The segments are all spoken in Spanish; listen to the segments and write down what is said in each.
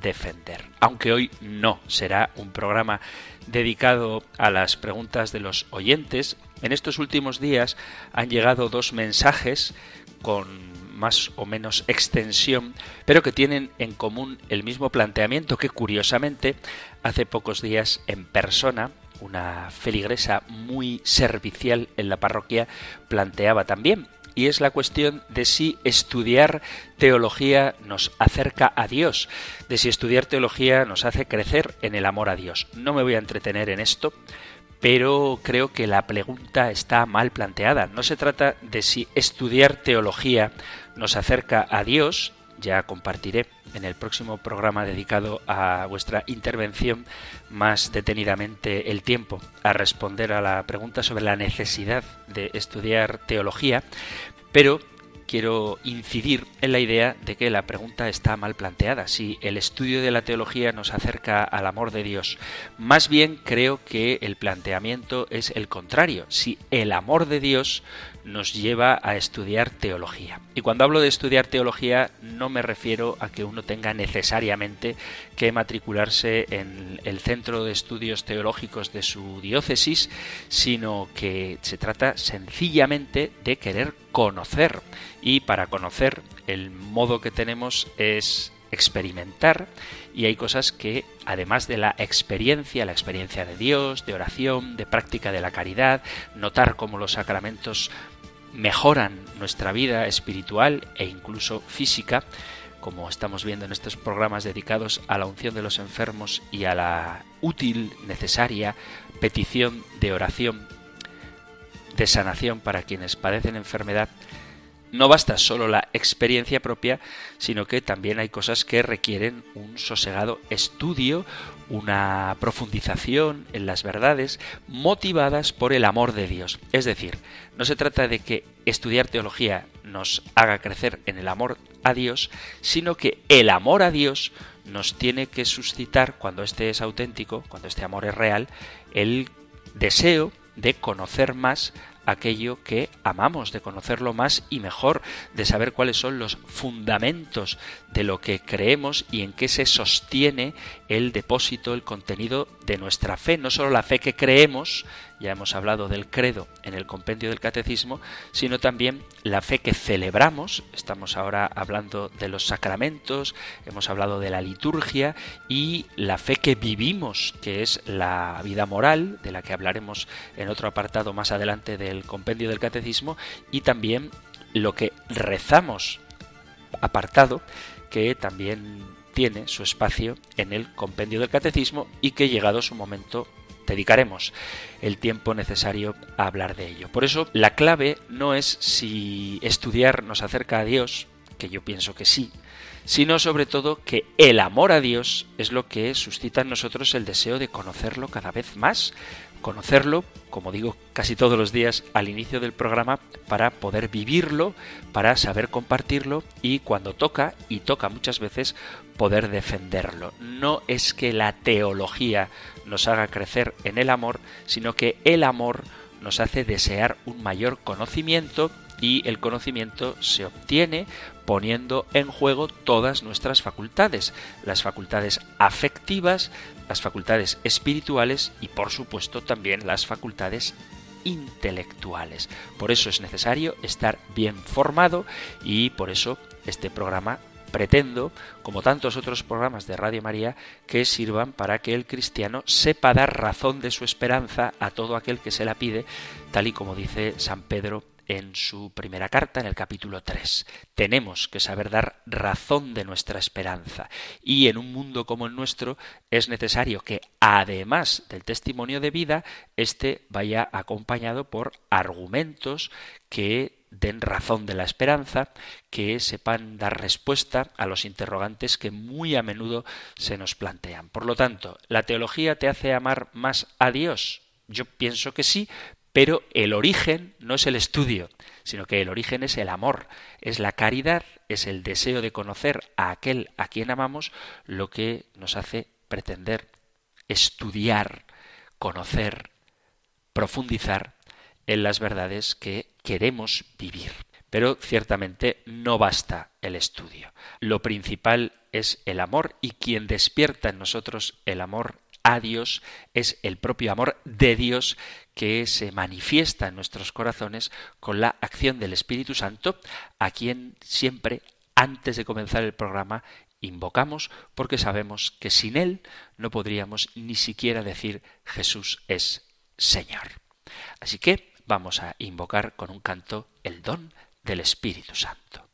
defender. Aunque hoy no será un programa dedicado a las preguntas de los oyentes, en estos últimos días han llegado dos mensajes con más o menos extensión, pero que tienen en común el mismo planteamiento que curiosamente hace pocos días en persona una feligresa muy servicial en la parroquia planteaba también y es la cuestión de si estudiar teología nos acerca a Dios, de si estudiar teología nos hace crecer en el amor a Dios. No me voy a entretener en esto, pero creo que la pregunta está mal planteada. No se trata de si estudiar teología nos acerca a Dios, ya compartiré en el próximo programa dedicado a vuestra intervención más detenidamente el tiempo a responder a la pregunta sobre la necesidad de estudiar teología, pero quiero incidir en la idea de que la pregunta está mal planteada, si el estudio de la teología nos acerca al amor de Dios. Más bien creo que el planteamiento es el contrario, si el amor de Dios nos lleva a estudiar teología. Y cuando hablo de estudiar teología no me refiero a que uno tenga necesariamente que matricularse en el centro de estudios teológicos de su diócesis, sino que se trata sencillamente de querer conocer. Y para conocer el modo que tenemos es experimentar y hay cosas que además de la experiencia, la experiencia de Dios, de oración, de práctica de la caridad, notar cómo los sacramentos mejoran nuestra vida espiritual e incluso física, como estamos viendo en estos programas dedicados a la unción de los enfermos y a la útil, necesaria petición de oración de sanación para quienes padecen enfermedad, no basta solo la experiencia propia, sino que también hay cosas que requieren un sosegado estudio, una profundización en las verdades motivadas por el amor de Dios. Es decir, no se trata de que estudiar teología nos haga crecer en el amor a Dios, sino que el amor a Dios nos tiene que suscitar, cuando este es auténtico, cuando este amor es real, el deseo de conocer más aquello que amamos, de conocerlo más y mejor, de saber cuáles son los fundamentos de lo que creemos y en qué se sostiene el depósito, el contenido de nuestra fe, no solo la fe que creemos, ya hemos hablado del credo en el compendio del catecismo, sino también la fe que celebramos, estamos ahora hablando de los sacramentos, hemos hablado de la liturgia y la fe que vivimos, que es la vida moral, de la que hablaremos en otro apartado más adelante del compendio del catecismo, y también lo que rezamos, apartado, que también tiene su espacio en el compendio del catecismo y que llegado su momento dedicaremos el tiempo necesario a hablar de ello. Por eso la clave no es si estudiar nos acerca a Dios, que yo pienso que sí, sino sobre todo que el amor a Dios es lo que suscita en nosotros el deseo de conocerlo cada vez más, conocerlo, como digo casi todos los días al inicio del programa, para poder vivirlo, para saber compartirlo y cuando toca, y toca muchas veces, poder defenderlo. No es que la teología nos haga crecer en el amor, sino que el amor nos hace desear un mayor conocimiento y el conocimiento se obtiene poniendo en juego todas nuestras facultades, las facultades afectivas, las facultades espirituales y por supuesto también las facultades intelectuales. Por eso es necesario estar bien formado y por eso este programa pretendo, como tantos otros programas de Radio María, que sirvan para que el cristiano sepa dar razón de su esperanza a todo aquel que se la pide, tal y como dice San Pedro en su primera carta, en el capítulo 3. Tenemos que saber dar razón de nuestra esperanza. Y en un mundo como el nuestro es necesario que, además del testimonio de vida, éste vaya acompañado por argumentos que den razón de la esperanza, que sepan dar respuesta a los interrogantes que muy a menudo se nos plantean. Por lo tanto, ¿la teología te hace amar más a Dios? Yo pienso que sí, pero el origen no es el estudio, sino que el origen es el amor, es la caridad, es el deseo de conocer a aquel a quien amamos, lo que nos hace pretender estudiar, conocer, profundizar en las verdades que queremos vivir. Pero ciertamente no basta el estudio. Lo principal es el amor y quien despierta en nosotros el amor a Dios es el propio amor de Dios que se manifiesta en nuestros corazones con la acción del Espíritu Santo, a quien siempre, antes de comenzar el programa, invocamos porque sabemos que sin Él no podríamos ni siquiera decir Jesús es Señor. Así que vamos a invocar con un canto el don del Espíritu Santo.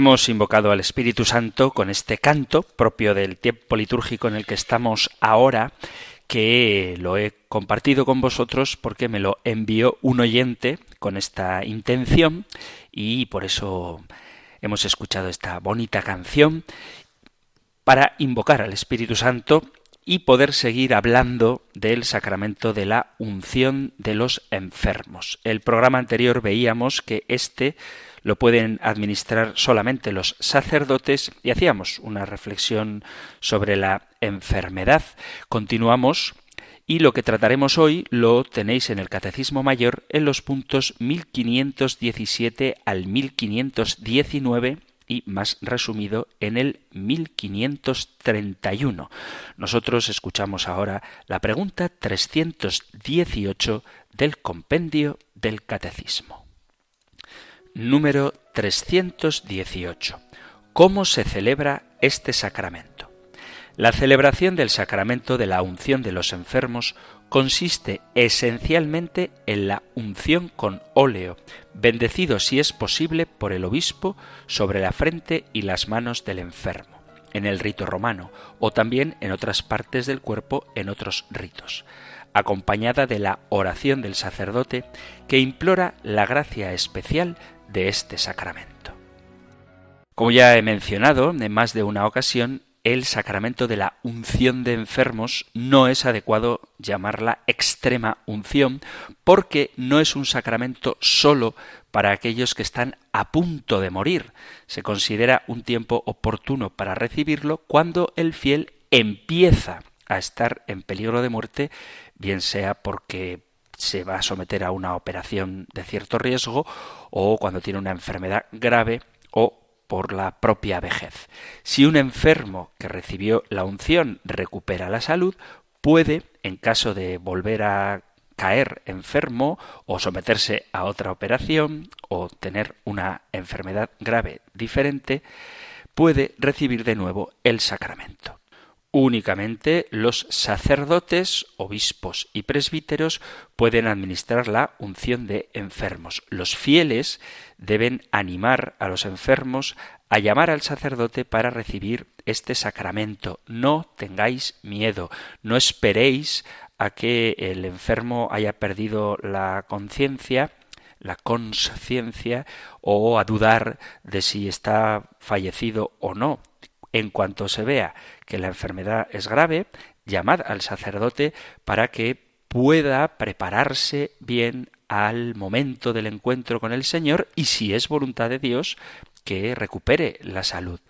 Hemos invocado al Espíritu Santo con este canto propio del tiempo litúrgico en el que estamos ahora, que lo he compartido con vosotros porque me lo envió un oyente con esta intención y por eso hemos escuchado esta bonita canción para invocar al Espíritu Santo y poder seguir hablando del sacramento de la unción de los enfermos. El programa anterior veíamos que este lo pueden administrar solamente los sacerdotes y hacíamos una reflexión sobre la enfermedad. Continuamos y lo que trataremos hoy lo tenéis en el Catecismo Mayor en los puntos 1517 al 1519 y más resumido en el 1531. Nosotros escuchamos ahora la pregunta 318 del compendio del Catecismo. Número 318. ¿Cómo se celebra este sacramento? La celebración del sacramento de la unción de los enfermos consiste esencialmente en la unción con óleo, bendecido si es posible por el obispo sobre la frente y las manos del enfermo, en el rito romano o también en otras partes del cuerpo en otros ritos, acompañada de la oración del sacerdote que implora la gracia especial de este sacramento. Como ya he mencionado en más de una ocasión, el sacramento de la unción de enfermos no es adecuado llamarla extrema unción porque no es un sacramento solo para aquellos que están a punto de morir. Se considera un tiempo oportuno para recibirlo cuando el fiel empieza a estar en peligro de muerte, bien sea porque se va a someter a una operación de cierto riesgo o cuando tiene una enfermedad grave o por la propia vejez. Si un enfermo que recibió la unción recupera la salud, puede, en caso de volver a caer enfermo o someterse a otra operación o tener una enfermedad grave diferente, puede recibir de nuevo el sacramento. Únicamente los sacerdotes, obispos y presbíteros pueden administrar la unción de enfermos. Los fieles deben animar a los enfermos a llamar al sacerdote para recibir este sacramento. No tengáis miedo, no esperéis a que el enfermo haya perdido la conciencia la conciencia o a dudar de si está fallecido o no. En cuanto se vea que la enfermedad es grave, llamad al sacerdote para que pueda prepararse bien al momento del encuentro con el Señor y si es voluntad de Dios que recupere la salud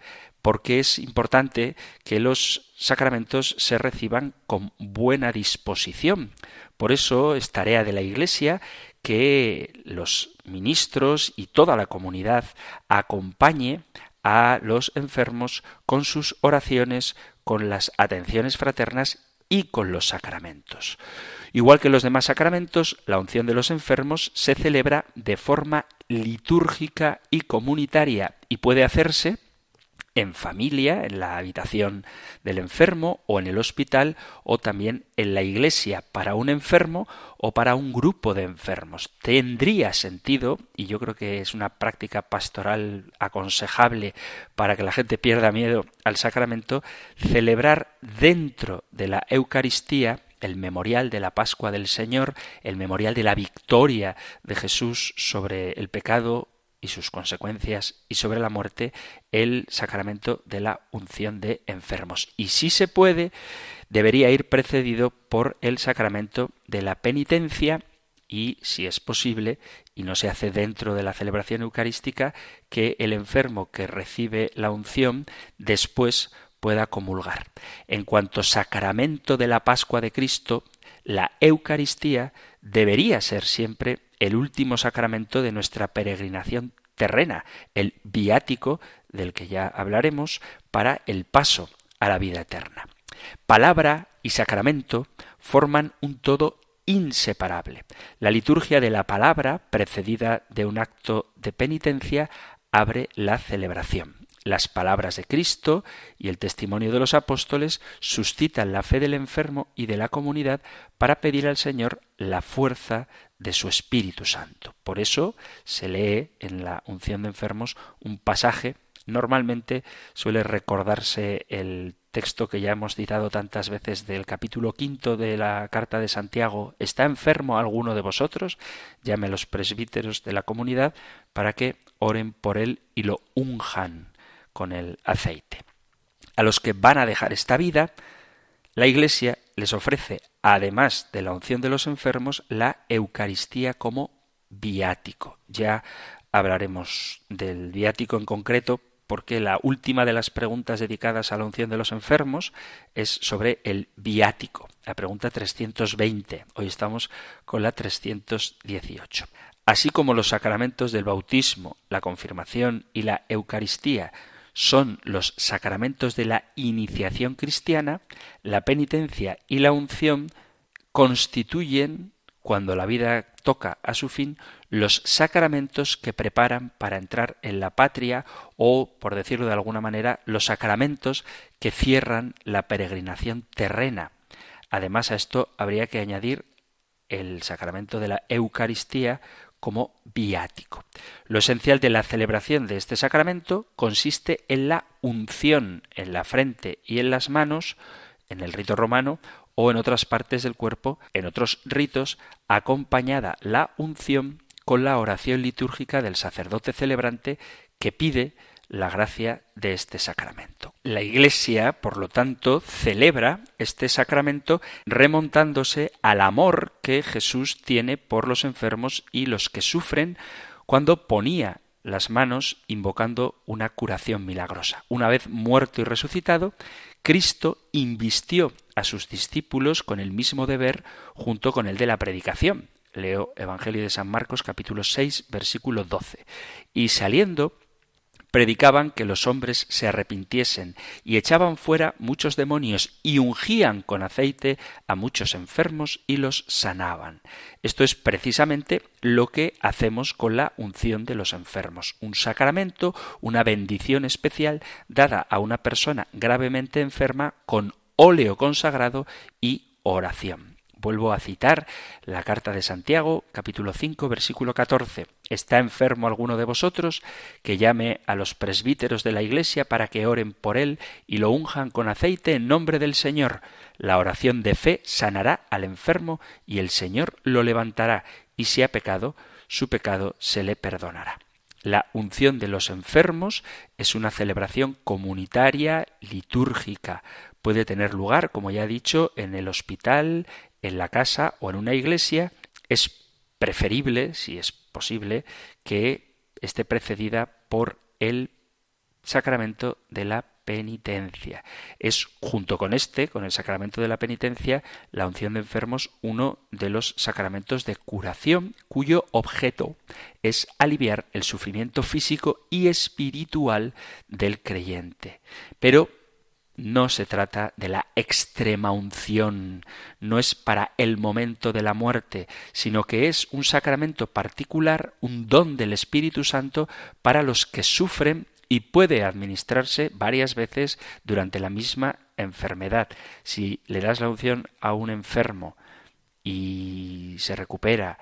porque es importante que los sacramentos se reciban con buena disposición. Por eso es tarea de la Iglesia que los ministros y toda la comunidad acompañe a los enfermos con sus oraciones, con las atenciones fraternas y con los sacramentos. Igual que los demás sacramentos, la unción de los enfermos se celebra de forma litúrgica y comunitaria y puede hacerse en familia, en la habitación del enfermo o en el hospital o también en la iglesia para un enfermo o para un grupo de enfermos. Tendría sentido, y yo creo que es una práctica pastoral aconsejable para que la gente pierda miedo al sacramento, celebrar dentro de la Eucaristía el memorial de la Pascua del Señor, el memorial de la victoria de Jesús sobre el pecado y sus consecuencias y sobre la muerte el sacramento de la unción de enfermos. Y si se puede, debería ir precedido por el sacramento de la penitencia y, si es posible, y no se hace dentro de la celebración eucarística, que el enfermo que recibe la unción después pueda comulgar. En cuanto sacramento de la Pascua de Cristo, la Eucaristía debería ser siempre el último sacramento de nuestra peregrinación terrena, el viático del que ya hablaremos para el paso a la vida eterna. Palabra y sacramento forman un todo inseparable. La liturgia de la palabra, precedida de un acto de penitencia, abre la celebración. Las palabras de Cristo y el testimonio de los apóstoles suscitan la fe del enfermo y de la comunidad para pedir al Señor la fuerza de su Espíritu Santo. Por eso se lee en la unción de enfermos un pasaje Normalmente suele recordarse el texto que ya hemos citado tantas veces del capítulo quinto de la carta de Santiago. ¿Está enfermo alguno de vosotros? Llame a los presbíteros de la comunidad para que oren por él y lo unjan con el aceite. A los que van a dejar esta vida, la Iglesia les ofrece, además de la unción de los enfermos, la Eucaristía como viático. Ya hablaremos del viático en concreto porque la última de las preguntas dedicadas a la unción de los enfermos es sobre el viático, la pregunta 320. Hoy estamos con la 318. Así como los sacramentos del bautismo, la confirmación y la Eucaristía son los sacramentos de la iniciación cristiana, la penitencia y la unción constituyen, cuando la vida toca a su fin, los sacramentos que preparan para entrar en la patria o, por decirlo de alguna manera, los sacramentos que cierran la peregrinación terrena. Además a esto habría que añadir el sacramento de la Eucaristía como viático. Lo esencial de la celebración de este sacramento consiste en la unción en la frente y en las manos, en el rito romano, o en otras partes del cuerpo, en otros ritos, acompañada la unción con la oración litúrgica del sacerdote celebrante que pide la gracia de este sacramento. La Iglesia, por lo tanto, celebra este sacramento remontándose al amor que Jesús tiene por los enfermos y los que sufren cuando ponía las manos invocando una curación milagrosa. Una vez muerto y resucitado, Cristo invistió a sus discípulos con el mismo deber junto con el de la predicación. Leo Evangelio de San Marcos capítulo 6 versículo 12. Y saliendo predicaban que los hombres se arrepintiesen y echaban fuera muchos demonios y ungían con aceite a muchos enfermos y los sanaban. Esto es precisamente lo que hacemos con la unción de los enfermos, un sacramento, una bendición especial dada a una persona gravemente enferma con óleo consagrado y oración. Vuelvo a citar la carta de Santiago, capítulo 5, versículo 14. ¿Está enfermo alguno de vosotros? Que llame a los presbíteros de la Iglesia para que oren por él y lo unjan con aceite en nombre del Señor. La oración de fe sanará al enfermo y el Señor lo levantará, y si ha pecado, su pecado se le perdonará. La unción de los enfermos es una celebración comunitaria, litúrgica. Puede tener lugar, como ya he dicho, en el hospital, en la casa o en una iglesia, es preferible, si es posible, que esté precedida por el sacramento de la penitencia. Es junto con este, con el sacramento de la penitencia, la unción de enfermos, uno de los sacramentos de curación cuyo objeto es aliviar el sufrimiento físico y espiritual del creyente. Pero no se trata de la extrema unción, no es para el momento de la muerte, sino que es un sacramento particular, un don del Espíritu Santo para los que sufren y puede administrarse varias veces durante la misma enfermedad. Si le das la unción a un enfermo y se recupera,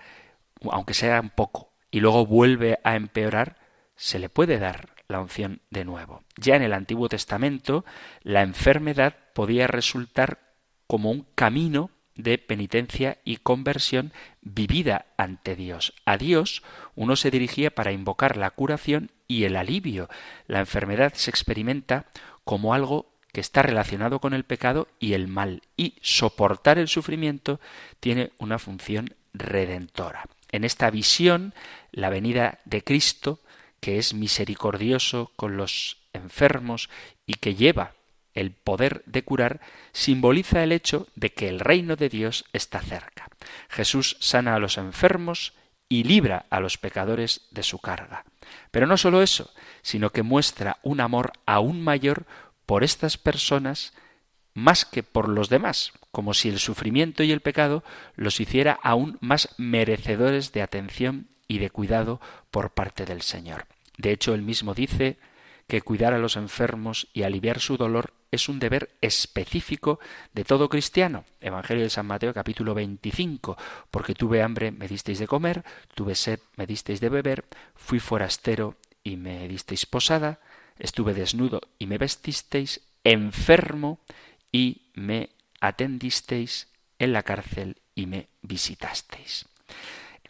aunque sea un poco, y luego vuelve a empeorar, se le puede dar la unción de nuevo. Ya en el Antiguo Testamento, la enfermedad podía resultar como un camino de penitencia y conversión vivida ante Dios. A Dios uno se dirigía para invocar la curación y el alivio. La enfermedad se experimenta como algo que está relacionado con el pecado y el mal, y soportar el sufrimiento tiene una función redentora. En esta visión, la venida de Cristo, que es misericordioso con los enfermos y que lleva el poder de curar, simboliza el hecho de que el reino de Dios está cerca. Jesús sana a los enfermos y libra a los pecadores de su carga. Pero no solo eso, sino que muestra un amor aún mayor por estas personas más que por los demás, como si el sufrimiento y el pecado los hiciera aún más merecedores de atención y de cuidado por parte del Señor. De hecho, él mismo dice que cuidar a los enfermos y aliviar su dolor es un deber específico de todo cristiano. Evangelio de San Mateo capítulo 25, porque tuve hambre, me disteis de comer, tuve sed, me disteis de beber, fui forastero y me disteis posada, estuve desnudo y me vestisteis, enfermo y me atendisteis en la cárcel y me visitasteis.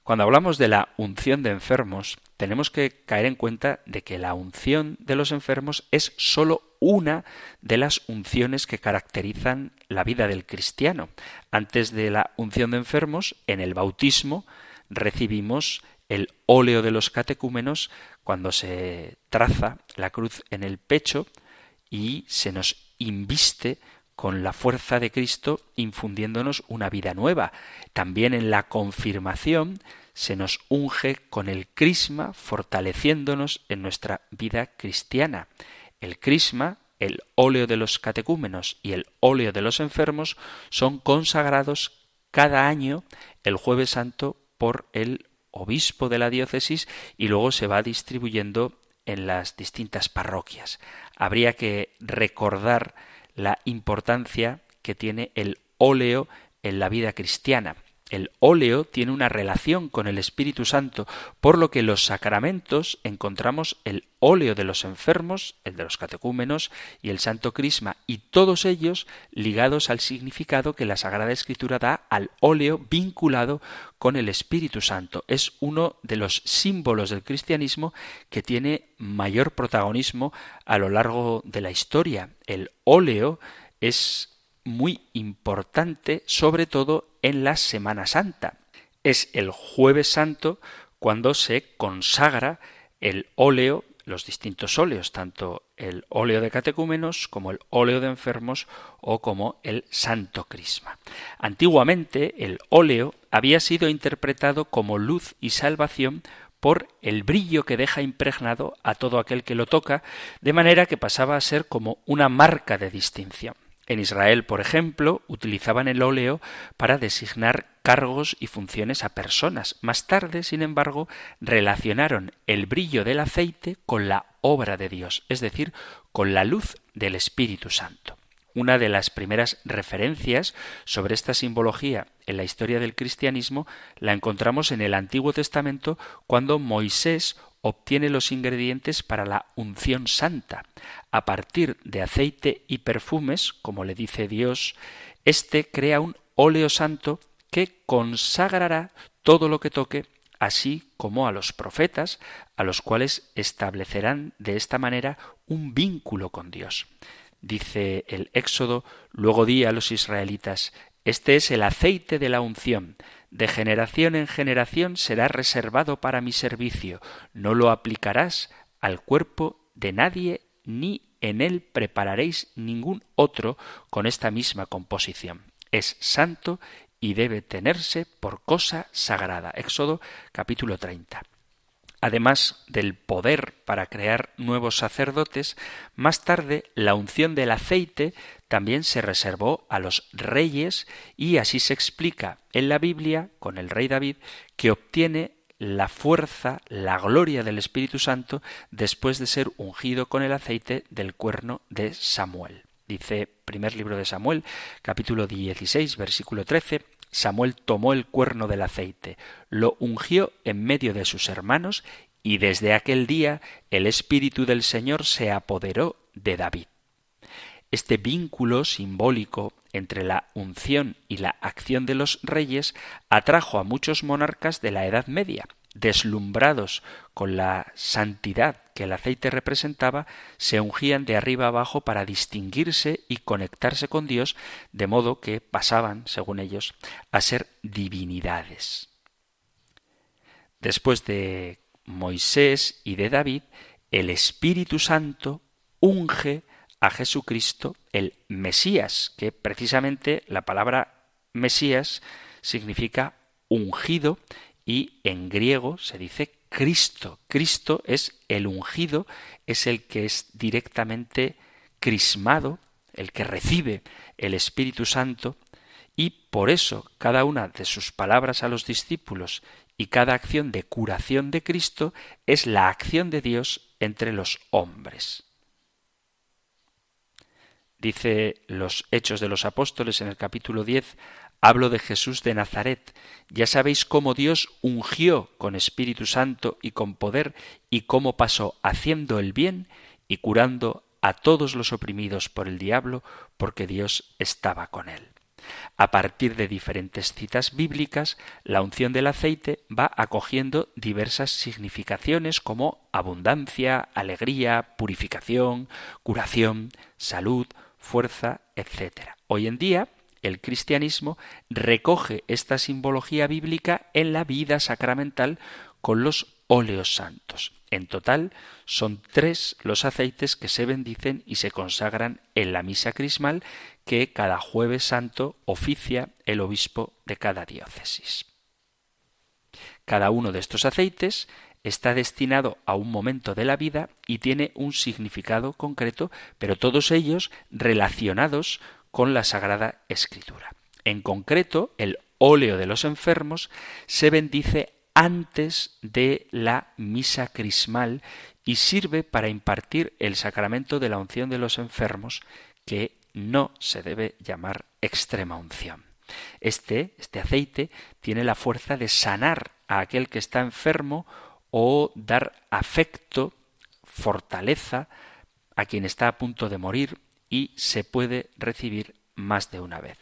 Cuando hablamos de la unción de enfermos, tenemos que caer en cuenta de que la unción de los enfermos es sólo una de las unciones que caracterizan la vida del cristiano. Antes de la unción de enfermos, en el bautismo, recibimos el óleo de los catecúmenos cuando se traza la cruz en el pecho y se nos inviste con la fuerza de Cristo infundiéndonos una vida nueva. También en la confirmación se nos unge con el crisma fortaleciéndonos en nuestra vida cristiana. El crisma, el óleo de los catecúmenos y el óleo de los enfermos son consagrados cada año el jueves santo por el obispo de la diócesis y luego se va distribuyendo en las distintas parroquias. Habría que recordar la importancia que tiene el óleo en la vida cristiana. El óleo tiene una relación con el Espíritu Santo, por lo que los sacramentos encontramos el óleo de los enfermos, el de los catecúmenos y el Santo Crisma, y todos ellos ligados al significado que la Sagrada Escritura da al óleo vinculado con el Espíritu Santo. Es uno de los símbolos del cristianismo que tiene mayor protagonismo a lo largo de la historia. El óleo es muy importante, sobre todo en la Semana Santa. Es el jueves santo cuando se consagra el óleo, los distintos óleos, tanto el óleo de catecúmenos como el óleo de enfermos o como el santo crisma. Antiguamente el óleo había sido interpretado como luz y salvación por el brillo que deja impregnado a todo aquel que lo toca, de manera que pasaba a ser como una marca de distinción. En Israel, por ejemplo, utilizaban el óleo para designar cargos y funciones a personas. Más tarde, sin embargo, relacionaron el brillo del aceite con la obra de Dios, es decir, con la luz del Espíritu Santo. Una de las primeras referencias sobre esta simbología en la historia del cristianismo la encontramos en el Antiguo Testamento cuando Moisés obtiene los ingredientes para la unción santa. A partir de aceite y perfumes, como le dice Dios, éste crea un óleo santo que consagrará todo lo que toque, así como a los profetas, a los cuales establecerán de esta manera un vínculo con Dios. Dice el Éxodo, luego di a los israelitas, este es el aceite de la unción, de generación en generación será reservado para mi servicio, no lo aplicarás al cuerpo de nadie ni en él prepararéis ningún otro con esta misma composición. Es santo y debe tenerse por cosa sagrada. Éxodo capítulo 30. Además del poder para crear nuevos sacerdotes, más tarde la unción del aceite también se reservó a los reyes y así se explica en la Biblia con el rey David que obtiene la fuerza, la gloria del Espíritu Santo después de ser ungido con el aceite del cuerno de Samuel. Dice primer libro de Samuel, capítulo 16, versículo 13, Samuel tomó el cuerno del aceite, lo ungió en medio de sus hermanos, y desde aquel día el Espíritu del Señor se apoderó de David. Este vínculo simbólico entre la unción y la acción de los reyes atrajo a muchos monarcas de la Edad Media. Deslumbrados con la santidad que el aceite representaba, se ungían de arriba abajo para distinguirse y conectarse con Dios, de modo que pasaban, según ellos, a ser divinidades. Después de Moisés y de David, el Espíritu Santo unge a Jesucristo, el Mesías, que precisamente la palabra Mesías significa ungido y en griego se dice Cristo. Cristo es el ungido, es el que es directamente crismado, el que recibe el Espíritu Santo, y por eso cada una de sus palabras a los discípulos y cada acción de curación de Cristo es la acción de Dios entre los hombres. Dice los Hechos de los Apóstoles en el capítulo 10, hablo de Jesús de Nazaret. Ya sabéis cómo Dios ungió con Espíritu Santo y con poder y cómo pasó haciendo el bien y curando a todos los oprimidos por el diablo, porque Dios estaba con él. A partir de diferentes citas bíblicas, la unción del aceite va acogiendo diversas significaciones como abundancia, alegría, purificación, curación, salud, fuerza, etc. Hoy en día, el cristianismo recoge esta simbología bíblica en la vida sacramental con los óleos santos. En total, son tres los aceites que se bendicen y se consagran en la misa crismal que cada jueves santo oficia el obispo de cada diócesis. Cada uno de estos aceites está destinado a un momento de la vida y tiene un significado concreto, pero todos ellos relacionados con la Sagrada Escritura. En concreto, el óleo de los enfermos se bendice antes de la misa crismal y sirve para impartir el sacramento de la unción de los enfermos, que no se debe llamar extrema unción. Este, este aceite, tiene la fuerza de sanar a aquel que está enfermo o dar afecto, fortaleza a quien está a punto de morir y se puede recibir más de una vez.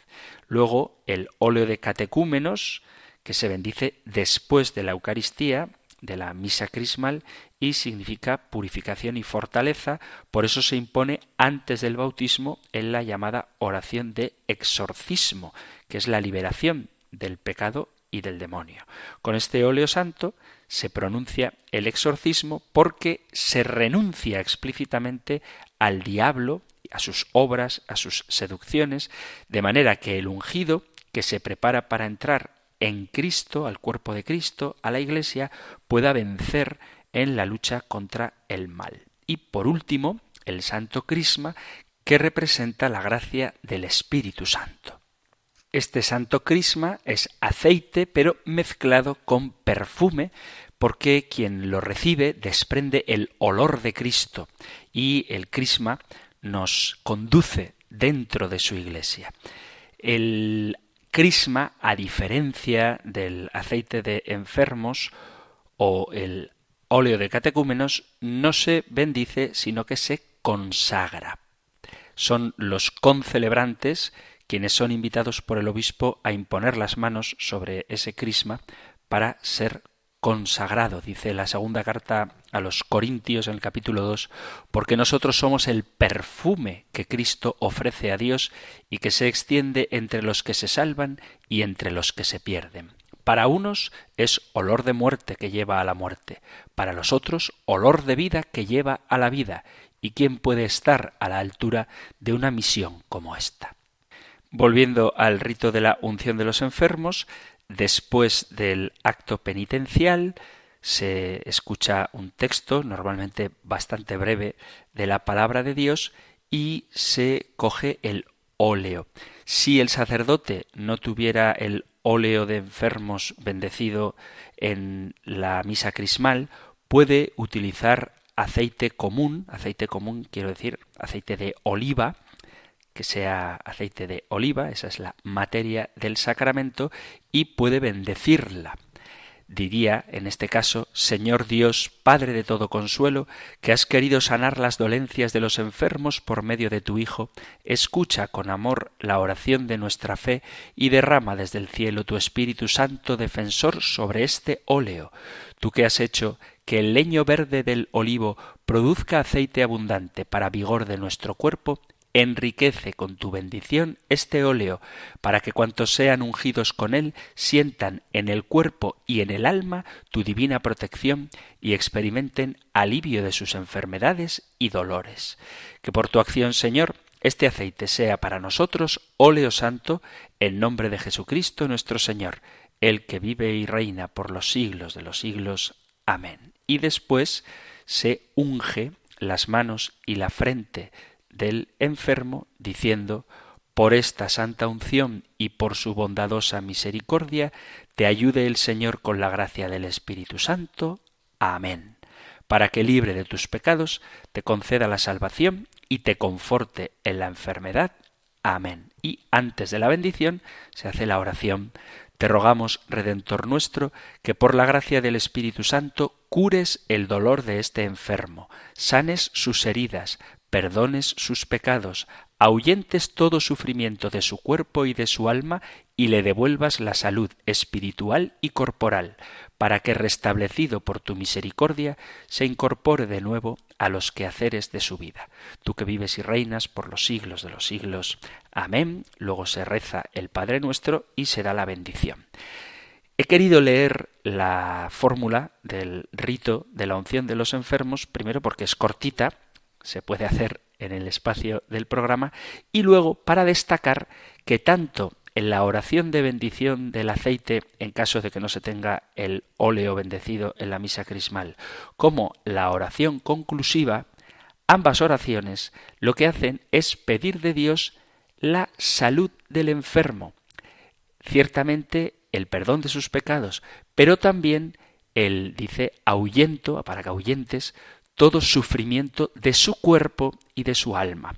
Luego el óleo de catecúmenos, que se bendice después de la Eucaristía, de la misa crismal, y significa purificación y fortaleza, por eso se impone antes del bautismo en la llamada oración de exorcismo, que es la liberación del pecado y del demonio. Con este óleo santo se pronuncia el exorcismo porque se renuncia explícitamente al diablo, a sus obras, a sus seducciones, de manera que el ungido que se prepara para entrar en Cristo, al cuerpo de Cristo, a la Iglesia, pueda vencer en la lucha contra el mal. Y por último, el Santo Crisma, que representa la gracia del Espíritu Santo. Este santo crisma es aceite, pero mezclado con perfume, porque quien lo recibe desprende el olor de Cristo y el crisma nos conduce dentro de su iglesia. El crisma, a diferencia del aceite de enfermos o el óleo de catecúmenos, no se bendice, sino que se consagra. Son los concelebrantes quienes son invitados por el obispo a imponer las manos sobre ese crisma para ser consagrado, dice la segunda carta a los Corintios en el capítulo 2, porque nosotros somos el perfume que Cristo ofrece a Dios y que se extiende entre los que se salvan y entre los que se pierden. Para unos es olor de muerte que lleva a la muerte, para los otros olor de vida que lleva a la vida. ¿Y quién puede estar a la altura de una misión como esta? Volviendo al rito de la unción de los enfermos, después del acto penitencial se escucha un texto, normalmente bastante breve, de la palabra de Dios y se coge el óleo. Si el sacerdote no tuviera el óleo de enfermos bendecido en la misa crismal, puede utilizar aceite común, aceite común quiero decir aceite de oliva, que sea aceite de oliva, esa es la materia del sacramento, y puede bendecirla. Diría, en este caso, Señor Dios, Padre de todo consuelo, que has querido sanar las dolencias de los enfermos por medio de tu Hijo, escucha con amor la oración de nuestra fe y derrama desde el cielo tu Espíritu Santo defensor sobre este óleo, tú que has hecho que el leño verde del olivo produzca aceite abundante para vigor de nuestro cuerpo, enriquece con tu bendición este óleo, para que cuantos sean ungidos con él sientan en el cuerpo y en el alma tu divina protección y experimenten alivio de sus enfermedades y dolores. Que por tu acción, Señor, este aceite sea para nosotros óleo santo, en nombre de Jesucristo nuestro Señor, el que vive y reina por los siglos de los siglos. Amén. Y después se unge las manos y la frente del enfermo, diciendo por esta santa unción y por su bondadosa misericordia, te ayude el Señor con la gracia del Espíritu Santo. Amén. Para que libre de tus pecados, te conceda la salvación y te conforte en la enfermedad. Amén. Y antes de la bendición se hace la oración. Te rogamos, Redentor nuestro, que por la gracia del Espíritu Santo cures el dolor de este enfermo, sanes sus heridas, perdones sus pecados, ahuyentes todo sufrimiento de su cuerpo y de su alma y le devuelvas la salud espiritual y corporal, para que restablecido por tu misericordia se incorpore de nuevo a los quehaceres de su vida. Tú que vives y reinas por los siglos de los siglos. Amén. Luego se reza el Padre nuestro y se da la bendición. He querido leer la fórmula del rito de la unción de los enfermos, primero porque es cortita, se puede hacer en el espacio del programa, y luego para destacar que tanto en la oración de bendición del aceite, en caso de que no se tenga el óleo bendecido en la misa crismal, como la oración conclusiva, ambas oraciones lo que hacen es pedir de Dios la salud del enfermo. Ciertamente el perdón de sus pecados, pero también él dice ahuyento, para que ahuyentes todo sufrimiento de su cuerpo y de su alma.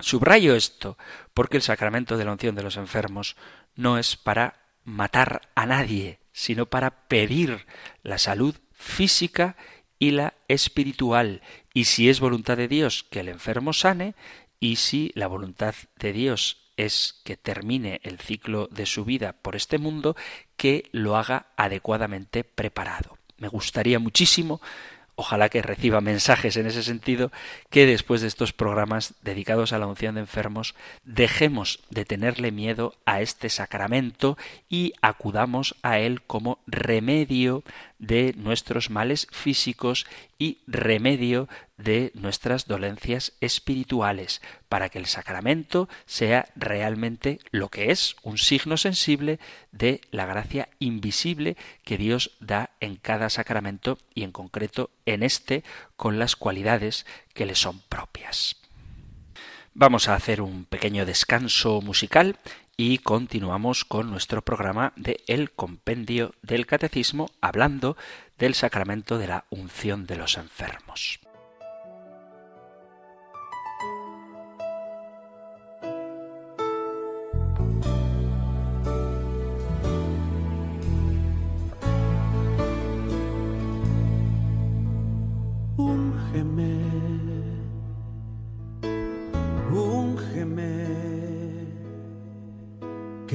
Subrayo esto porque el sacramento de la unción de los enfermos no es para matar a nadie, sino para pedir la salud física y la espiritual. Y si es voluntad de Dios que el enfermo sane, y si la voluntad de Dios es que termine el ciclo de su vida por este mundo, que lo haga adecuadamente preparado. Me gustaría muchísimo ojalá que reciba mensajes en ese sentido, que después de estos programas dedicados a la unción de enfermos, dejemos de tenerle miedo a este sacramento y acudamos a él como remedio de nuestros males físicos y remedio de nuestras dolencias espirituales, para que el sacramento sea realmente lo que es, un signo sensible de la gracia invisible que Dios da en cada sacramento y en concreto en este con las cualidades que le son propias. Vamos a hacer un pequeño descanso musical y continuamos con nuestro programa de El Compendio del Catecismo hablando del sacramento de la unción de los enfermos.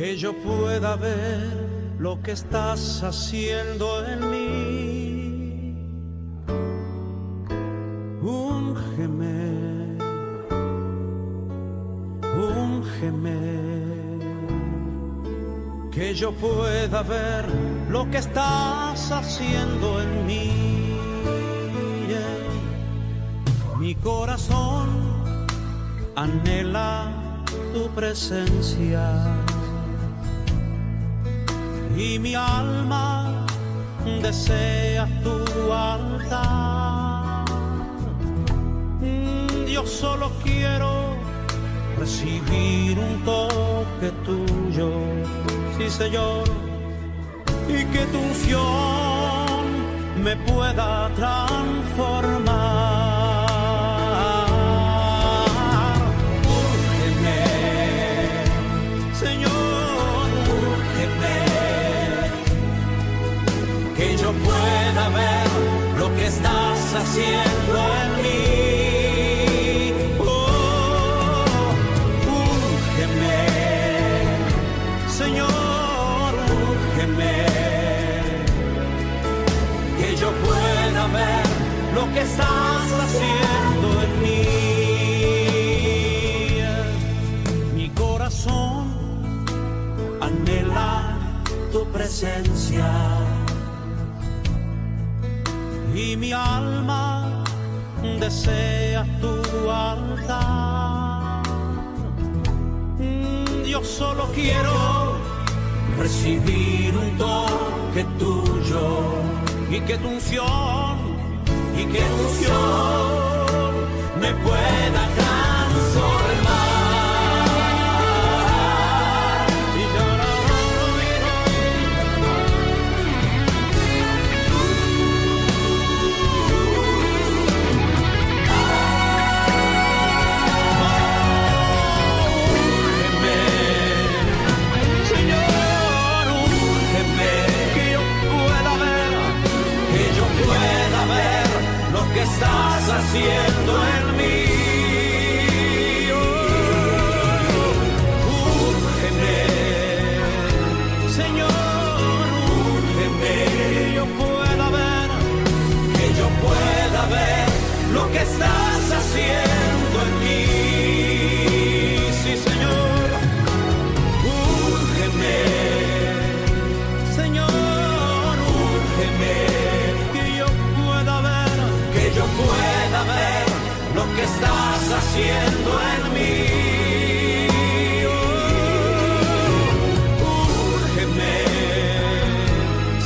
Que yo pueda ver lo que estás haciendo en mí. Úngeme, úngeme, que yo pueda ver lo que estás haciendo en mí. Mi corazón anhela tu presencia y mi alma desea tu altar. Yo solo quiero recibir un toque tuyo, sí Señor, y que tu unción me pueda transformar. estás haciendo en mí. Oh, Señor, úgeme, que yo pueda ver lo que estás haciendo en mí. Mi corazón anhela tu presencia. Y mi alma desea tu altar. Yo solo quiero recibir un toque tuyo y que tu unción, y que tu unción me pueda haciendo en mí. Úrgeme, Señor, úrgeme, que yo pueda ver, que yo pueda ver lo que estás estás haciendo en mí. Úrgeme,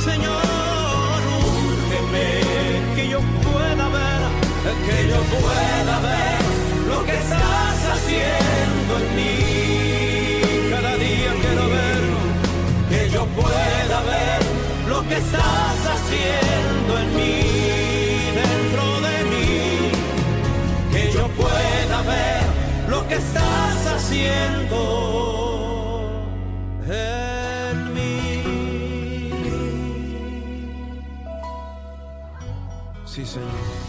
Señor, úrgeme, que yo pueda ver, que yo pueda ver lo que estás haciendo en mí. Cada día quiero ver, que yo pueda ver lo que estás haciendo en mí, en mí. Sí, Señor.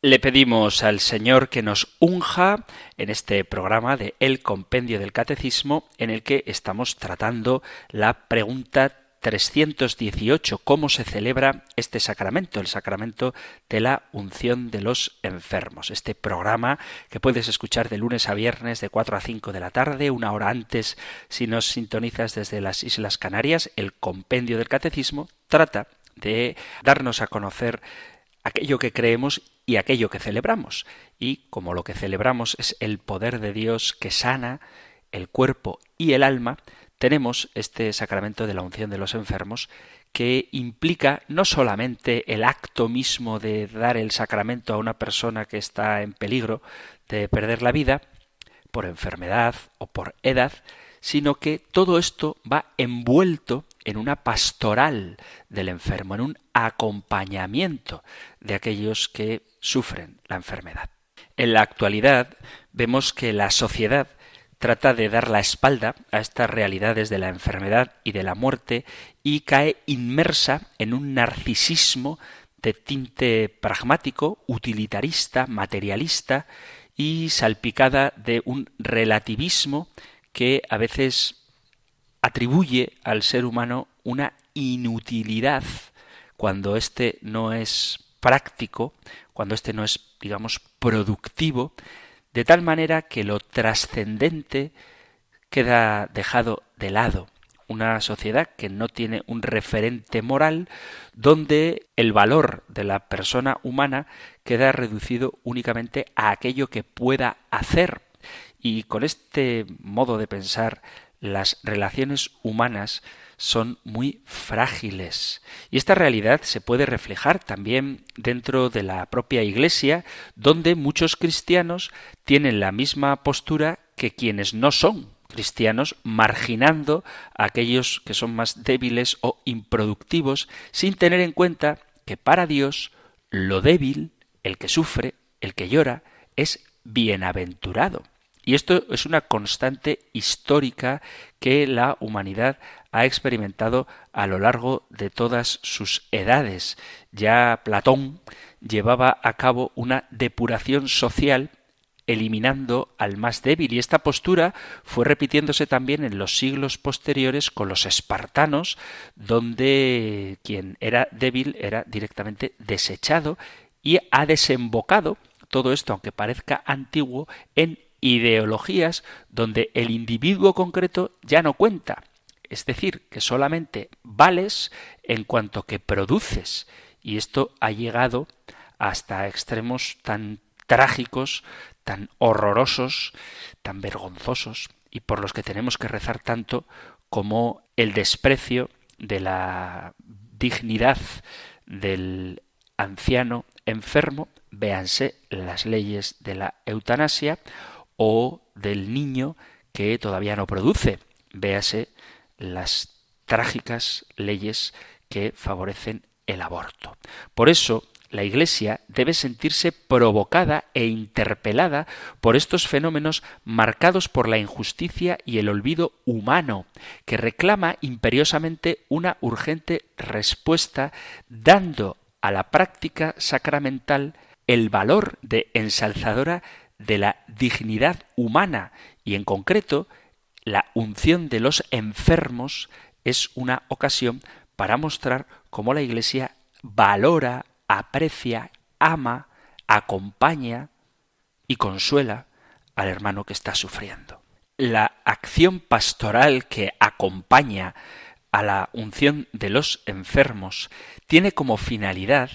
Le pedimos al Señor que nos unja en este programa de El Compendio del Catecismo en el que estamos tratando la pregunta 318, ¿cómo se celebra este sacramento? El sacramento de la unción de los enfermos. Este programa que puedes escuchar de lunes a viernes de 4 a 5 de la tarde, una hora antes si nos sintonizas desde las Islas Canarias, el Compendio del Catecismo trata de darnos a conocer aquello que creemos y aquello que celebramos. Y como lo que celebramos es el poder de Dios que sana el cuerpo y el alma, tenemos este sacramento de la unción de los enfermos que implica no solamente el acto mismo de dar el sacramento a una persona que está en peligro de perder la vida por enfermedad o por edad, sino que todo esto va envuelto en una pastoral del enfermo, en un acompañamiento de aquellos que sufren la enfermedad. En la actualidad vemos que la sociedad trata de dar la espalda a estas realidades de la enfermedad y de la muerte y cae inmersa en un narcisismo de tinte pragmático, utilitarista, materialista y salpicada de un relativismo que a veces atribuye al ser humano una inutilidad cuando éste no es práctico, cuando éste no es, digamos, productivo, de tal manera que lo trascendente queda dejado de lado. Una sociedad que no tiene un referente moral donde el valor de la persona humana queda reducido únicamente a aquello que pueda hacer. Y con este modo de pensar, las relaciones humanas son muy frágiles. Y esta realidad se puede reflejar también dentro de la propia Iglesia, donde muchos cristianos tienen la misma postura que quienes no son cristianos, marginando a aquellos que son más débiles o improductivos, sin tener en cuenta que para Dios lo débil, el que sufre, el que llora, es bienaventurado. Y esto es una constante histórica que la humanidad ha experimentado a lo largo de todas sus edades. Ya Platón llevaba a cabo una depuración social eliminando al más débil y esta postura fue repitiéndose también en los siglos posteriores con los espartanos donde quien era débil era directamente desechado y ha desembocado todo esto, aunque parezca antiguo, en ideologías donde el individuo concreto ya no cuenta. Es decir, que solamente vales en cuanto que produces. Y esto ha llegado hasta extremos tan trágicos, tan horrorosos, tan vergonzosos, y por los que tenemos que rezar tanto como el desprecio de la dignidad del anciano enfermo, véanse las leyes de la eutanasia, o del niño que todavía no produce, véase las trágicas leyes que favorecen el aborto. Por eso, la Iglesia debe sentirse provocada e interpelada por estos fenómenos marcados por la injusticia y el olvido humano, que reclama imperiosamente una urgente respuesta dando a la práctica sacramental el valor de ensalzadora de la dignidad humana y en concreto la unción de los enfermos es una ocasión para mostrar cómo la Iglesia valora aprecia, ama, acompaña y consuela al hermano que está sufriendo. La acción pastoral que acompaña a la unción de los enfermos tiene como finalidad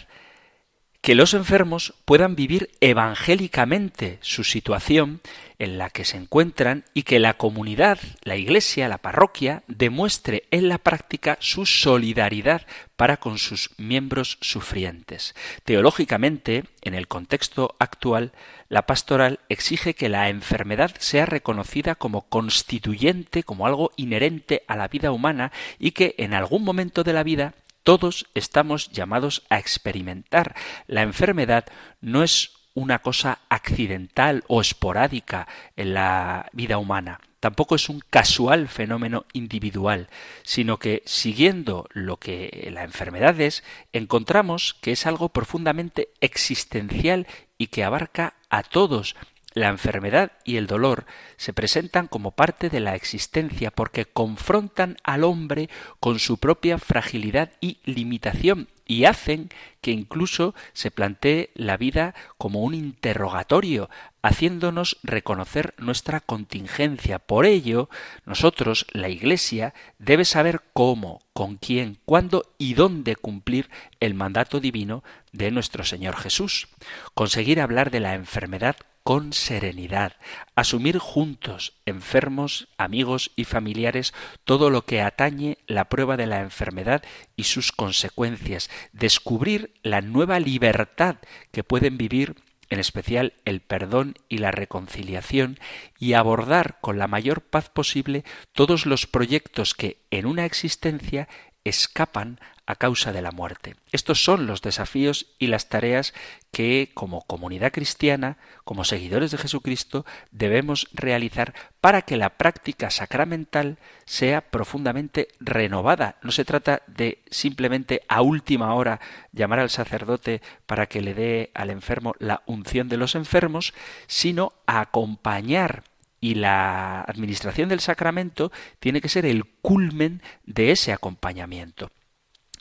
que los enfermos puedan vivir evangélicamente su situación en la que se encuentran y que la comunidad, la iglesia, la parroquia, demuestre en la práctica su solidaridad para con sus miembros sufrientes. Teológicamente, en el contexto actual, la pastoral exige que la enfermedad sea reconocida como constituyente, como algo inherente a la vida humana y que en algún momento de la vida todos estamos llamados a experimentar. La enfermedad no es una cosa accidental o esporádica en la vida humana. Tampoco es un casual fenómeno individual, sino que siguiendo lo que la enfermedad es, encontramos que es algo profundamente existencial y que abarca a todos, la enfermedad y el dolor se presentan como parte de la existencia porque confrontan al hombre con su propia fragilidad y limitación y hacen que incluso se plantee la vida como un interrogatorio, haciéndonos reconocer nuestra contingencia. Por ello, nosotros, la Iglesia, debe saber cómo, con quién, cuándo y dónde cumplir el mandato divino de nuestro Señor Jesús. Conseguir hablar de la enfermedad con serenidad, asumir juntos, enfermos, amigos y familiares, todo lo que atañe la prueba de la enfermedad y sus consecuencias, descubrir la nueva libertad que pueden vivir en especial el perdón y la reconciliación, y abordar con la mayor paz posible todos los proyectos que en una existencia escapan a causa de la muerte. Estos son los desafíos y las tareas que como comunidad cristiana, como seguidores de Jesucristo, debemos realizar para que la práctica sacramental sea profundamente renovada. No se trata de simplemente a última hora llamar al sacerdote para que le dé al enfermo la unción de los enfermos, sino acompañar y la administración del sacramento tiene que ser el culmen de ese acompañamiento.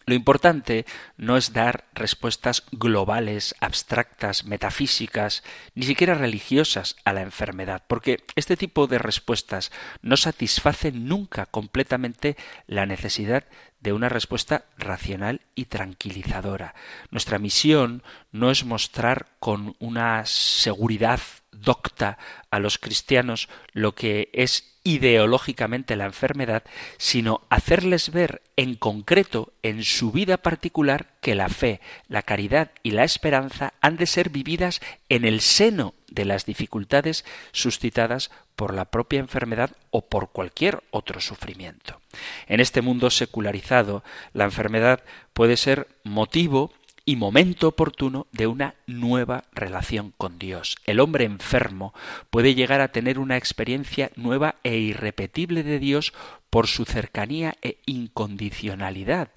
Lo importante no es dar respuestas globales, abstractas, metafísicas, ni siquiera religiosas a la enfermedad, porque este tipo de respuestas no satisfacen nunca completamente la necesidad de una respuesta racional y tranquilizadora. Nuestra misión no es mostrar con una seguridad docta a los cristianos lo que es ideológicamente la enfermedad, sino hacerles ver en concreto en su vida particular que la fe, la caridad y la esperanza han de ser vividas en el seno de las dificultades suscitadas por la propia enfermedad o por cualquier otro sufrimiento. En este mundo secularizado, la enfermedad puede ser motivo y momento oportuno de una nueva relación con Dios. El hombre enfermo puede llegar a tener una experiencia nueva e irrepetible de Dios por su cercanía e incondicionalidad.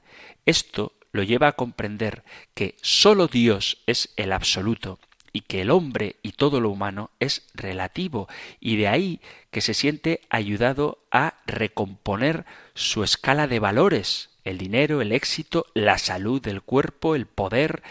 Esto lo lleva a comprender que sólo Dios es el absoluto y que el hombre y todo lo humano es relativo y de ahí que se siente ayudado a recomponer su escala de valores, el dinero, el éxito, la salud del cuerpo, el poder,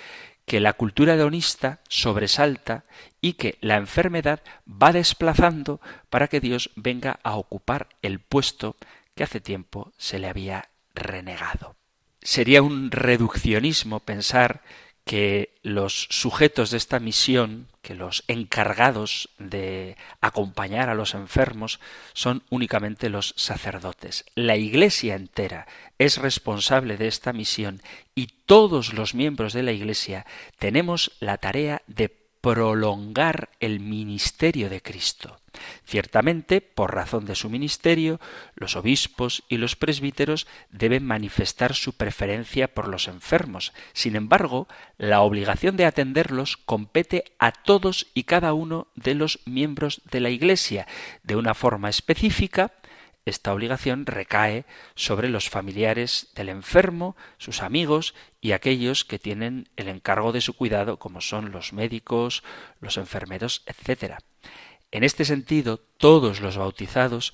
que la cultura hedonista sobresalta y que la enfermedad va desplazando para que Dios venga a ocupar el puesto que hace tiempo se le había renegado. Sería un reduccionismo pensar que los sujetos de esta misión, que los encargados de acompañar a los enfermos, son únicamente los sacerdotes. La Iglesia entera es responsable de esta misión y todos los miembros de la Iglesia tenemos la tarea de prolongar el ministerio de Cristo. Ciertamente, por razón de su ministerio, los obispos y los presbíteros deben manifestar su preferencia por los enfermos. Sin embargo, la obligación de atenderlos compete a todos y cada uno de los miembros de la Iglesia, de una forma específica, esta obligación recae sobre los familiares del enfermo, sus amigos y aquellos que tienen el encargo de su cuidado, como son los médicos, los enfermeros, etc. En este sentido, todos los bautizados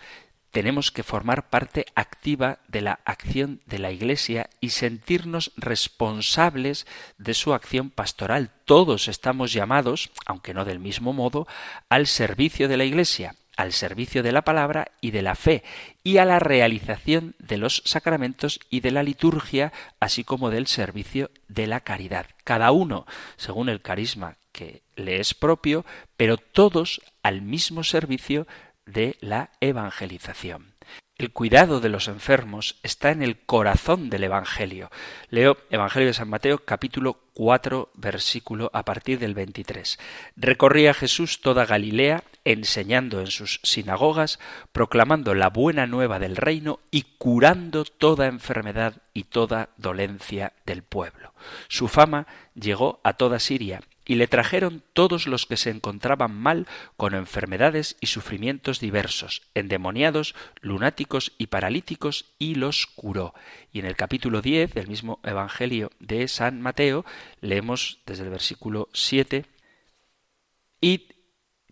tenemos que formar parte activa de la acción de la Iglesia y sentirnos responsables de su acción pastoral. Todos estamos llamados, aunque no del mismo modo, al servicio de la Iglesia al servicio de la palabra y de la fe, y a la realización de los sacramentos y de la liturgia, así como del servicio de la caridad. Cada uno según el carisma que le es propio, pero todos al mismo servicio de la evangelización. El cuidado de los enfermos está en el corazón del Evangelio. Leo Evangelio de San Mateo capítulo 4 versículo a partir del 23. Recorría Jesús toda Galilea, enseñando en sus sinagogas, proclamando la buena nueva del reino y curando toda enfermedad y toda dolencia del pueblo. Su fama llegó a toda Siria y le trajeron todos los que se encontraban mal con enfermedades y sufrimientos diversos, endemoniados, lunáticos y paralíticos, y los curó. Y en el capítulo 10 del mismo Evangelio de San Mateo leemos desde el versículo 7, Id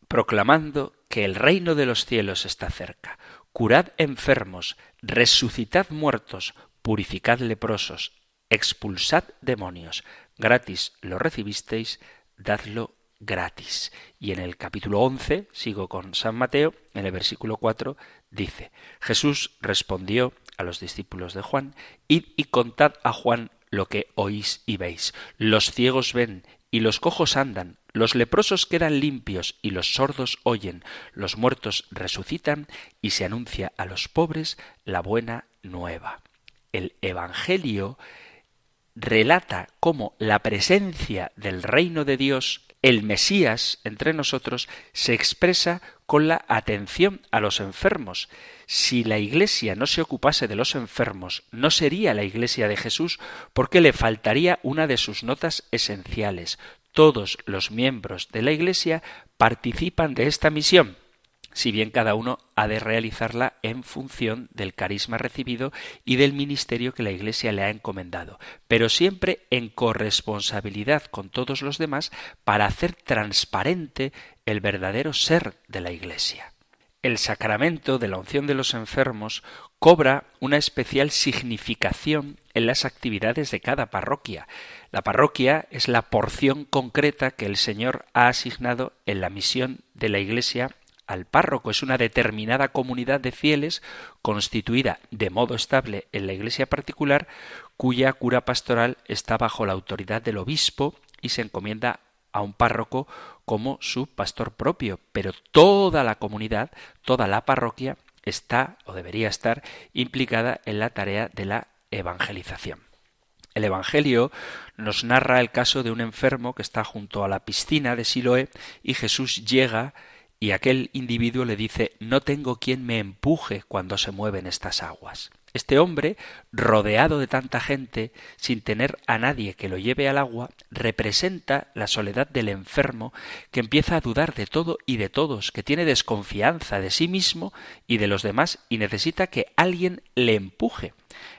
proclamando que el reino de los cielos está cerca. Curad enfermos, resucitad muertos, purificad leprosos, expulsad demonios. Gratis lo recibisteis, dadlo gratis. Y en el capítulo 11, sigo con San Mateo, en el versículo 4, dice, Jesús respondió a los discípulos de Juan, Id y contad a Juan lo que oís y veis. Los ciegos ven y los cojos andan, los leprosos quedan limpios y los sordos oyen, los muertos resucitan y se anuncia a los pobres la buena nueva. El Evangelio relata cómo la presencia del reino de Dios, el Mesías entre nosotros, se expresa con la atención a los enfermos. Si la Iglesia no se ocupase de los enfermos, no sería la Iglesia de Jesús porque le faltaría una de sus notas esenciales. Todos los miembros de la Iglesia participan de esta misión si bien cada uno ha de realizarla en función del carisma recibido y del ministerio que la Iglesia le ha encomendado, pero siempre en corresponsabilidad con todos los demás para hacer transparente el verdadero ser de la Iglesia. El sacramento de la unción de los enfermos cobra una especial significación en las actividades de cada parroquia. La parroquia es la porción concreta que el Señor ha asignado en la misión de la Iglesia al párroco. Es una determinada comunidad de fieles constituida de modo estable en la iglesia particular, cuya cura pastoral está bajo la autoridad del obispo y se encomienda a un párroco como su pastor propio. Pero toda la comunidad, toda la parroquia, está o debería estar implicada en la tarea de la evangelización. El Evangelio nos narra el caso de un enfermo que está junto a la piscina de Siloé y Jesús llega y aquel individuo le dice No tengo quien me empuje cuando se mueven estas aguas. Este hombre, rodeado de tanta gente, sin tener a nadie que lo lleve al agua, representa la soledad del enfermo que empieza a dudar de todo y de todos, que tiene desconfianza de sí mismo y de los demás y necesita que alguien le empuje.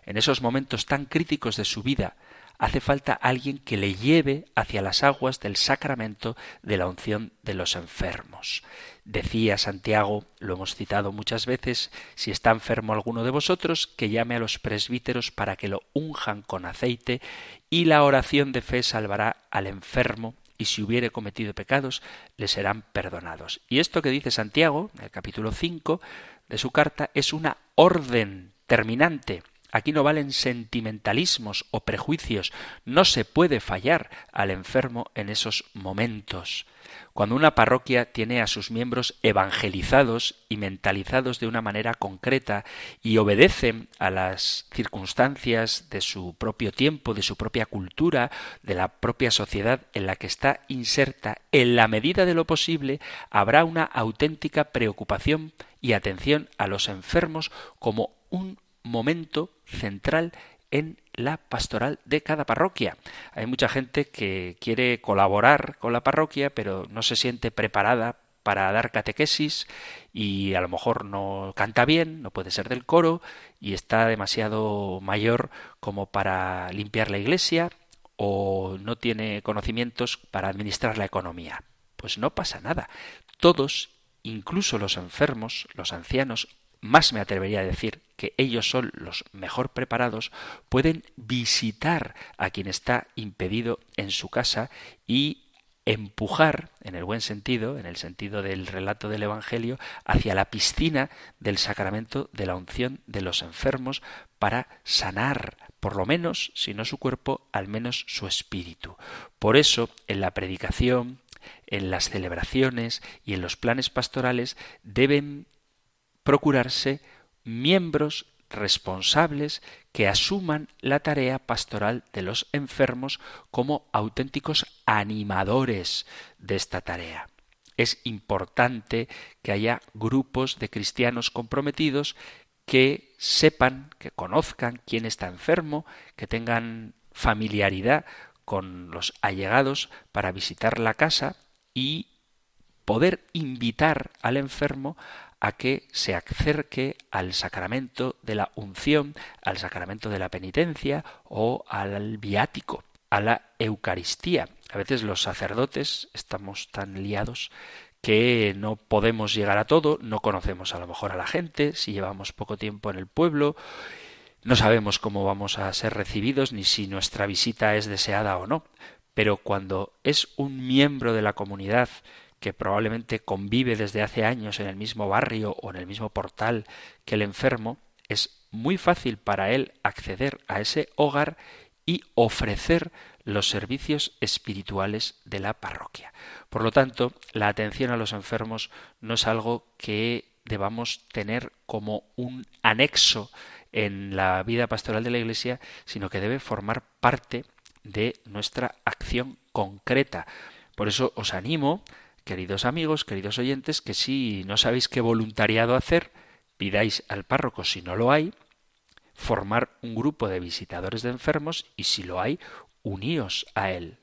En esos momentos tan críticos de su vida, hace falta alguien que le lleve hacia las aguas del sacramento de la unción de los enfermos. Decía Santiago, lo hemos citado muchas veces, si está enfermo alguno de vosotros, que llame a los presbíteros para que lo unjan con aceite, y la oración de fe salvará al enfermo, y si hubiere cometido pecados, le serán perdonados. Y esto que dice Santiago, en el capítulo 5 de su carta, es una orden terminante. Aquí no valen sentimentalismos o prejuicios. No se puede fallar al enfermo en esos momentos. Cuando una parroquia tiene a sus miembros evangelizados y mentalizados de una manera concreta y obedecen a las circunstancias de su propio tiempo, de su propia cultura, de la propia sociedad en la que está inserta, en la medida de lo posible habrá una auténtica preocupación y atención a los enfermos como un momento central en la pastoral de cada parroquia. Hay mucha gente que quiere colaborar con la parroquia, pero no se siente preparada para dar catequesis y a lo mejor no canta bien, no puede ser del coro y está demasiado mayor como para limpiar la iglesia o no tiene conocimientos para administrar la economía. Pues no pasa nada. Todos, incluso los enfermos, los ancianos, más me atrevería a decir que ellos son los mejor preparados, pueden visitar a quien está impedido en su casa y empujar, en el buen sentido, en el sentido del relato del Evangelio, hacia la piscina del sacramento de la unción de los enfermos para sanar, por lo menos, si no su cuerpo, al menos su espíritu. Por eso, en la predicación, en las celebraciones y en los planes pastorales deben procurarse miembros responsables que asuman la tarea pastoral de los enfermos como auténticos animadores de esta tarea. Es importante que haya grupos de cristianos comprometidos que sepan, que conozcan quién está enfermo, que tengan familiaridad con los allegados para visitar la casa y poder invitar al enfermo a que se acerque al sacramento de la unción, al sacramento de la penitencia o al viático, a la Eucaristía. A veces los sacerdotes estamos tan liados que no podemos llegar a todo, no conocemos a lo mejor a la gente, si llevamos poco tiempo en el pueblo, no sabemos cómo vamos a ser recibidos ni si nuestra visita es deseada o no. Pero cuando es un miembro de la comunidad que probablemente convive desde hace años en el mismo barrio o en el mismo portal que el enfermo, es muy fácil para él acceder a ese hogar y ofrecer los servicios espirituales de la parroquia. Por lo tanto, la atención a los enfermos no es algo que debamos tener como un anexo en la vida pastoral de la Iglesia, sino que debe formar parte de nuestra acción concreta. Por eso os animo queridos amigos, queridos oyentes, que si no sabéis qué voluntariado hacer, pidáis al párroco, si no lo hay, formar un grupo de visitadores de enfermos y si lo hay, uníos a él.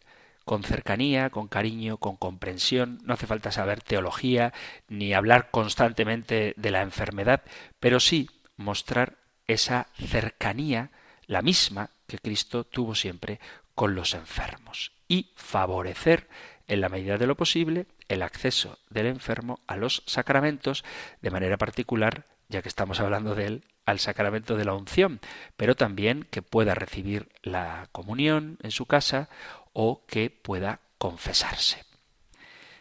Con cercanía, con cariño, con comprensión, no hace falta saber teología ni hablar constantemente de la enfermedad, pero sí mostrar esa cercanía, la misma que Cristo tuvo siempre con los enfermos, y favorecer, en la medida de lo posible, el acceso del enfermo a los sacramentos, de manera particular, ya que estamos hablando de él, al sacramento de la unción, pero también que pueda recibir la comunión en su casa o que pueda confesarse.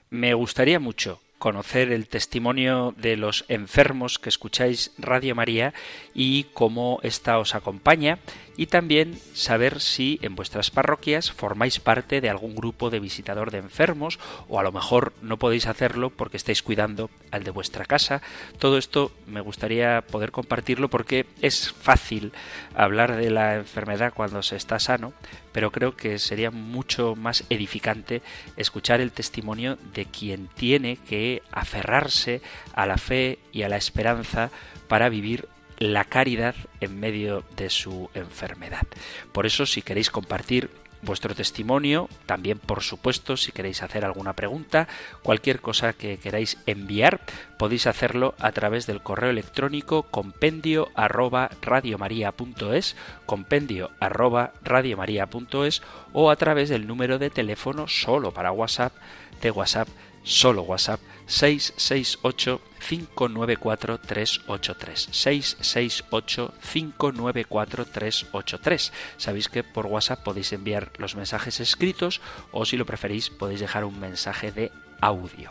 Me gustaría mucho conocer el testimonio de los enfermos que escucháis Radio María y cómo ésta os acompaña y también saber si en vuestras parroquias formáis parte de algún grupo de visitador de enfermos o a lo mejor no podéis hacerlo porque estáis cuidando al de vuestra casa. Todo esto me gustaría poder compartirlo porque es fácil hablar de la enfermedad cuando se está sano, pero creo que sería mucho más edificante escuchar el testimonio de quien tiene que aferrarse a la fe y a la esperanza para vivir la caridad en medio de su enfermedad. Por eso, si queréis compartir vuestro testimonio, también por supuesto si queréis hacer alguna pregunta, cualquier cosa que queráis enviar, podéis hacerlo a través del correo electrónico compendio arroba radiomaria.es, compendio arroba radiomaria.es o a través del número de teléfono solo para WhatsApp de WhatsApp solo WhatsApp 668 594 383 668 594 383 sabéis que por WhatsApp podéis enviar los mensajes escritos o si lo preferís podéis dejar un mensaje de audio.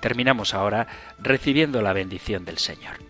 Terminamos ahora recibiendo la bendición del Señor